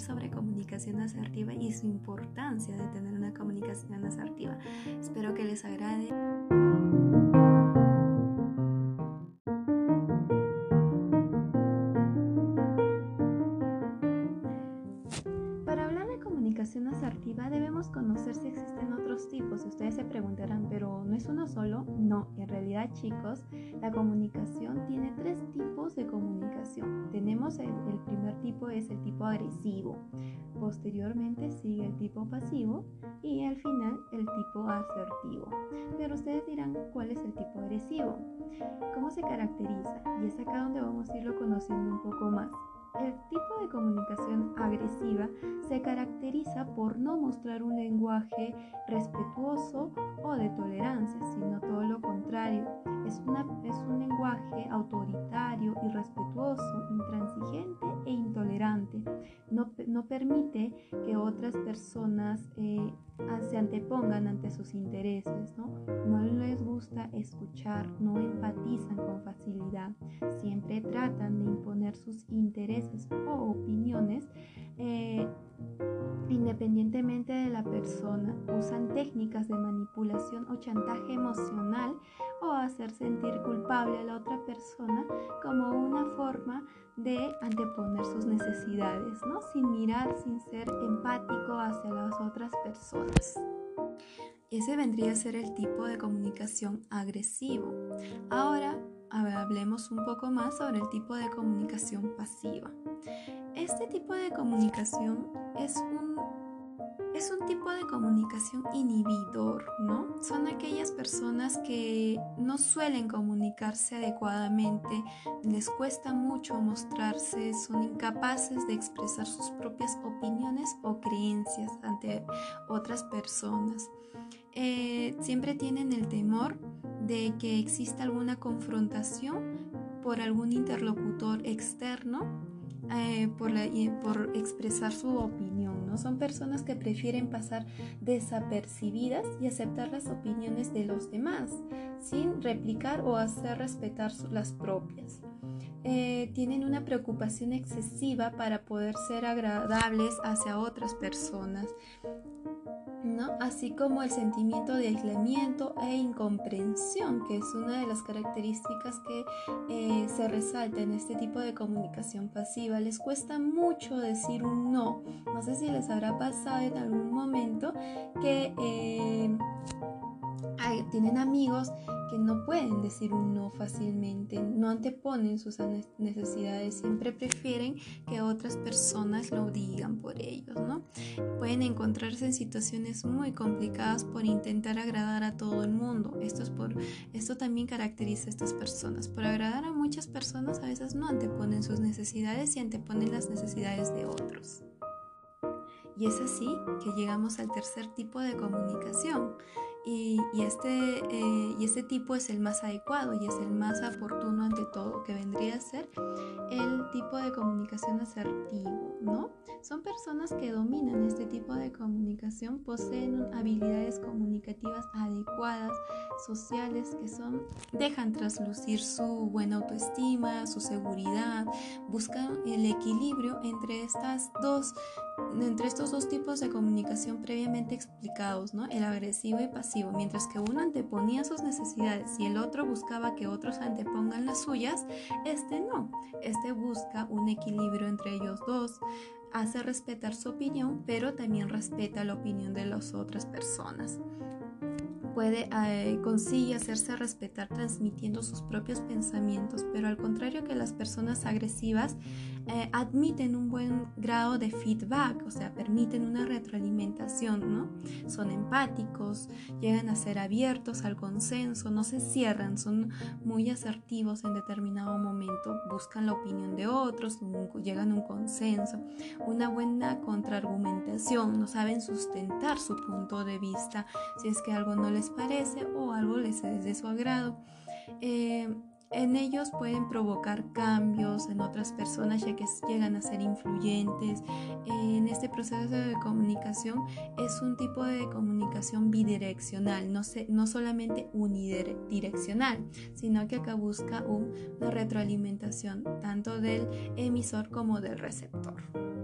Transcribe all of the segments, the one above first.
sobre comunicación asertiva y su importancia de tener una comunicación asertiva. Espero que les agrade. Para hablar de comunicación asertiva debemos conocer si existen. Ustedes se preguntarán, pero ¿no es uno solo? No, en realidad chicos, la comunicación tiene tres tipos de comunicación. Tenemos el, primer tipo es el tipo agresivo, posteriormente sigue el tipo pasivo y al final el tipo asertivo. Pero ustedes dirán, ¿cuál es el tipo agresivo? ¿Cómo se caracteriza? Y es acá donde vamos a irlo conociendo un poco más. El tipo de comunicación agresiva se caracteriza por no mostrar un lenguaje respetuoso o de tolerancia, sino todo lo contrario. Es, un lenguaje autoritario, irrespetuoso, intransigente e intolerante. No, no permite que otras personas eh, se antepongan ante sus intereses, ¿no? No les gusta escuchar, no empatizan con facilidad, siempre tratan de imponer sus intereses o opiniones independientemente de la persona, usan técnicas de manipulación o chantaje emocional o hacer sentir culpable a la otra persona como una forma de anteponer sus necesidades, ¿no? Sin mirar, sin ser empático hacia las otras personas. Ese vendría a ser el tipo de comunicación agresivo. Ahora hablemos un poco más sobre el tipo de comunicación pasiva. Este tipo de comunicación es un, es un tipo de comunicación inhibidor, ¿no? Son aquellas personas que no suelen comunicarse adecuadamente, les cuesta mucho mostrarse, son incapaces de expresar sus propias opiniones o creencias ante otras personas. Eh, siempre tienen el temor de que exista alguna confrontación por algún interlocutor externo eh, por, por, expresar su opinión, ¿no? Son personas que prefieren pasar desapercibidas y aceptar las opiniones de los demás, sin replicar o hacer respetar las propias. Eh, tienen una preocupación excesiva para poder ser agradables hacia otras personas así como el sentimiento de aislamiento e incomprensión, que es una de las características que eh, se resalta en este tipo de comunicación pasiva. Les cuesta mucho decir un no. No sé si les habrá pasado en algún momento que eh, tienen amigos que no pueden decir un no fácilmente, no anteponen sus necesidades, siempre prefieren que otras personas lo digan por ellos, ¿no? Encontrarse en situaciones muy complicadas por intentar agradar a todo el mundo. Esto, es por, esto también caracteriza a estas personas. Por agradar a muchas personas a veces no anteponen sus necesidades y anteponen las necesidades de otros. Y es así que llegamos al tercer tipo de comunicación, y, este, eh, y este tipo es el más adecuado y es el más oportuno ante todo, que vendría a ser el tipo de comunicación asertivo, ¿no? Son personas que dominan este tipo de comunicación, poseen habilidades comunicativas adecuadas, sociales, que son, dejan traslucir su buena autoestima, su seguridad, buscan el equilibrio entre estas dos entre estos dos tipos de comunicación previamente explicados, ¿no? el agresivo y pasivo, mientras que uno anteponía sus necesidades y el otro buscaba que otros antepongan las suyas, este no, este busca un equilibrio entre ellos dos, hace respetar su opinión, pero también respeta la opinión de las otras personas puede eh, consigue hacerse respetar transmitiendo sus propios pensamientos, pero al contrario que las personas agresivas eh, admiten un buen grado de feedback, o sea, permiten una retroalimentación, ¿no? Son empáticos, llegan a ser abiertos al consenso, no se cierran, son muy asertivos en determinado momento, buscan la opinión de otros, llegan a un consenso, una buena contraargumentación, no saben sustentar su punto de vista si es que algo no les parece o algo les es de su agrado. Eh, en ellos pueden provocar cambios en otras personas ya que llegan a ser influyentes. En este proceso de comunicación es un tipo de comunicación bidireccional, no, no solamente unidireccional, sino que acá busca una retroalimentación tanto del emisor como del receptor.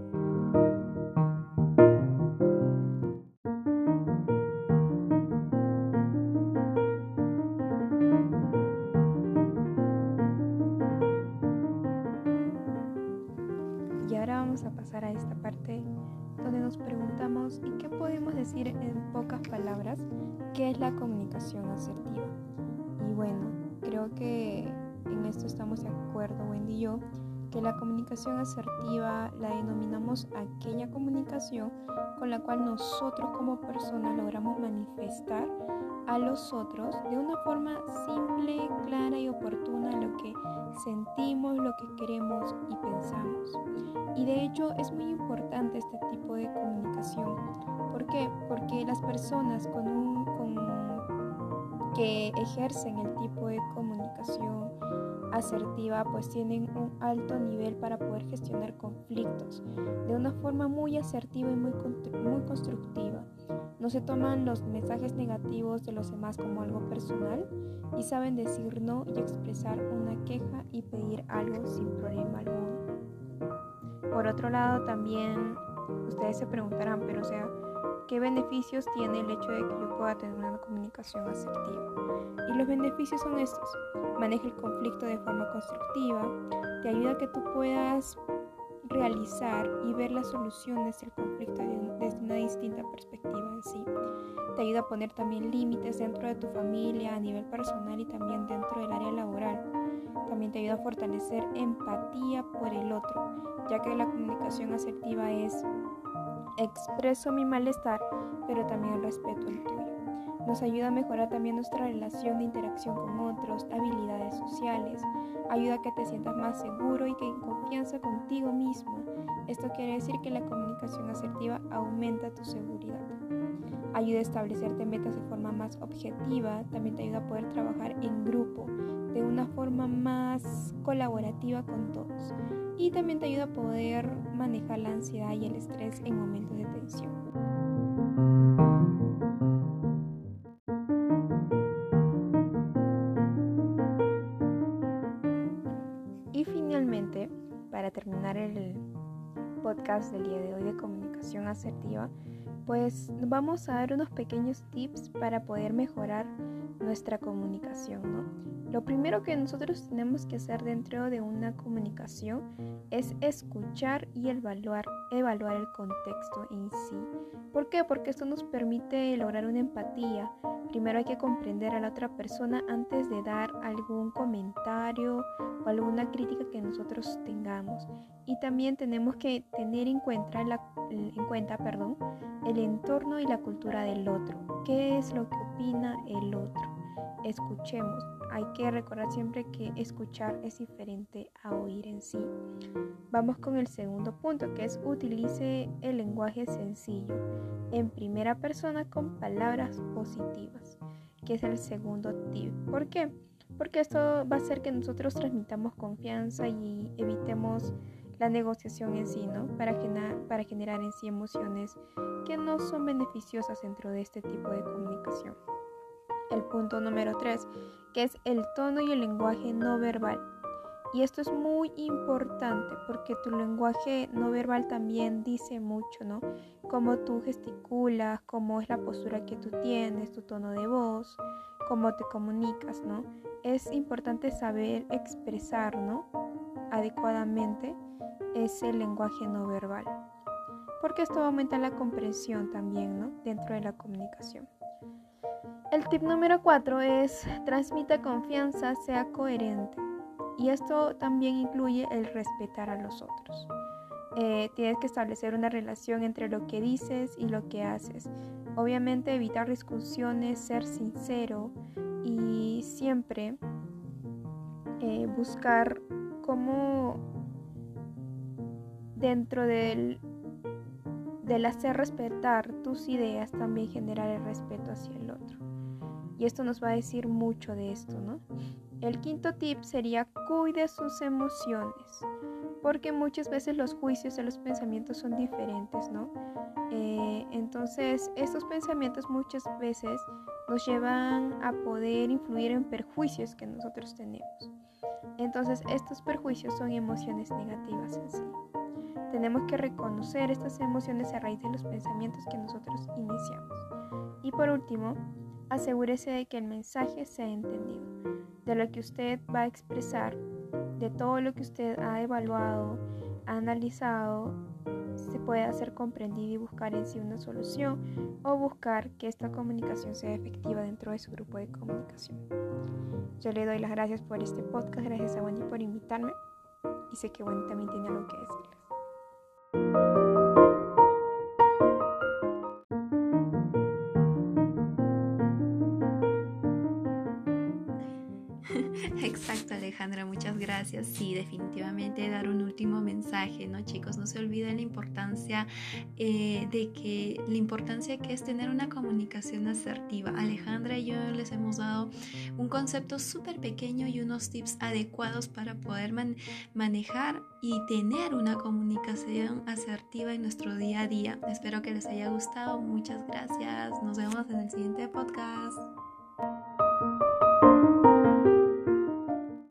pasar a esta parte donde nos preguntamos ¿y qué podemos decir en pocas palabras? ¿Qué es la comunicación asertiva? Y bueno, creo que en esto estamos de acuerdo Wendy y yo, que la comunicación asertiva la denominamos aquella comunicación con la cual nosotros como personas logramos manifestar a los otros de una forma simple, clara y oportuna lo que sentimos, lo que queremos y pensamos. Y de hecho es muy importante este tipo de comunicación. ¿Por qué? Porque las personas con un, que ejercen el tipo de comunicación asertiva pues tienen un alto nivel para poder gestionar conflictos de una forma muy asertiva y muy, muy constructiva. No se toman los mensajes negativos de los demás como algo personal y saben decir no y expresar una queja y pedir algo sin problema alguno. Por otro lado, también ustedes se preguntarán, pero o sea, ¿qué beneficios tiene el hecho de que yo pueda tener una comunicación asertiva? Y los beneficios son estos. Maneja el conflicto de forma constructiva, te ayuda a que tú puedas realizar y ver las soluciones del conflicto desde una distinta perspectiva en sí. Te ayuda a poner también límites dentro de tu familia a nivel personal y también dentro del área laboral. También te ayuda a fortalecer empatía por el otro, ya que la comunicación asertiva es expreso mi malestar, pero también respeto el tuyo. Nos ayuda a mejorar también nuestra relación de interacción con otros, habilidades sociales, ayuda a que te sientas más seguro y que en confianza contigo mismo. Esto quiere decir que la comunicación asertiva aumenta tu seguridad. Ayuda a establecerte metas de forma más objetiva, también te ayuda a poder trabajar en grupo de una forma más colaborativa con todos. Y también te ayuda a poder manejar la ansiedad y el estrés en podcast del día de hoy de comunicación asertiva, pues vamos a dar unos pequeños tips para poder mejorar nuestra comunicación, ¿no? Lo primero que nosotros tenemos que hacer dentro de una comunicación es escuchar y evaluar, evaluar el contexto en sí. ¿Por qué? Porque esto nos permite lograr una empatía. Primero hay que comprender a la otra persona antes de dar algún comentario o alguna crítica que nosotros tengamos. Y también tenemos que tener en cuenta, el entorno y la cultura del otro. ¿Qué es lo que opina el otro? Escuchemos. Hay que recordar siempre que escuchar es diferente a oír en sí. Vamos con el segundo punto, que es utilice el lenguaje sencillo en primera persona con palabras positivas, que es el segundo tip. ¿Por qué? Porque esto va a hacer que nosotros transmitamos confianza y evitemos la negociación en sí, ¿no? Para, para generar en sí emociones que no son beneficiosas dentro de este tipo de comunicación. El punto número 3, que es el tono y el lenguaje no verbal. Y esto es muy importante porque tu lenguaje no verbal también dice mucho, ¿no? Cómo tú gesticulas, cómo es la postura que tú tienes, tu tono de voz, cómo te comunicas, ¿no? Es importante saber expresar, ¿no? Adecuadamente ese lenguaje no verbal. Porque esto aumenta la comprensión también, ¿no? Dentro de la comunicación. El tip número 4 es transmita confianza, sea coherente. Y esto también incluye el respetar a los otros. Eh, tienes que establecer una relación entre lo que dices y lo que haces. Obviamente evitar discusiones, ser sincero y siempre eh, buscar cómo dentro del, del hacer respetar tus ideas también generar el respeto hacia el otro. Y esto nos va a decir mucho de esto, ¿no? El quinto tip sería cuide sus emociones, porque muchas veces los juicios y los pensamientos son diferentes, ¿no? Eh, entonces, estos pensamientos muchas veces nos llevan a poder influir en perjuicios que nosotros tenemos. Entonces, estos perjuicios son emociones negativas en sí. Tenemos que reconocer estas emociones a raíz de los pensamientos que nosotros iniciamos. Y por último, asegúrese de que el mensaje sea entendido, de lo que usted va a expresar, de todo lo que usted ha evaluado, ha analizado, se pueda ser comprendida y buscar en sí una solución o buscar que esta comunicación sea efectiva dentro de su grupo de comunicación. Yo le doy las gracias por este podcast, gracias a Wendy por invitarme y sé que Wendy también tiene algo que decirles. Alejandra, muchas gracias. Sí, definitivamente dar un último mensaje, ¿no, chicos? No se olviden la importancia eh, de que la importancia que es tener una comunicación asertiva. Alejandra y yo les hemos dado un concepto súper pequeño y unos tips adecuados para poder manejar y tener una comunicación asertiva en nuestro día a día. Espero que les haya gustado. Muchas gracias. Nos vemos en el siguiente podcast.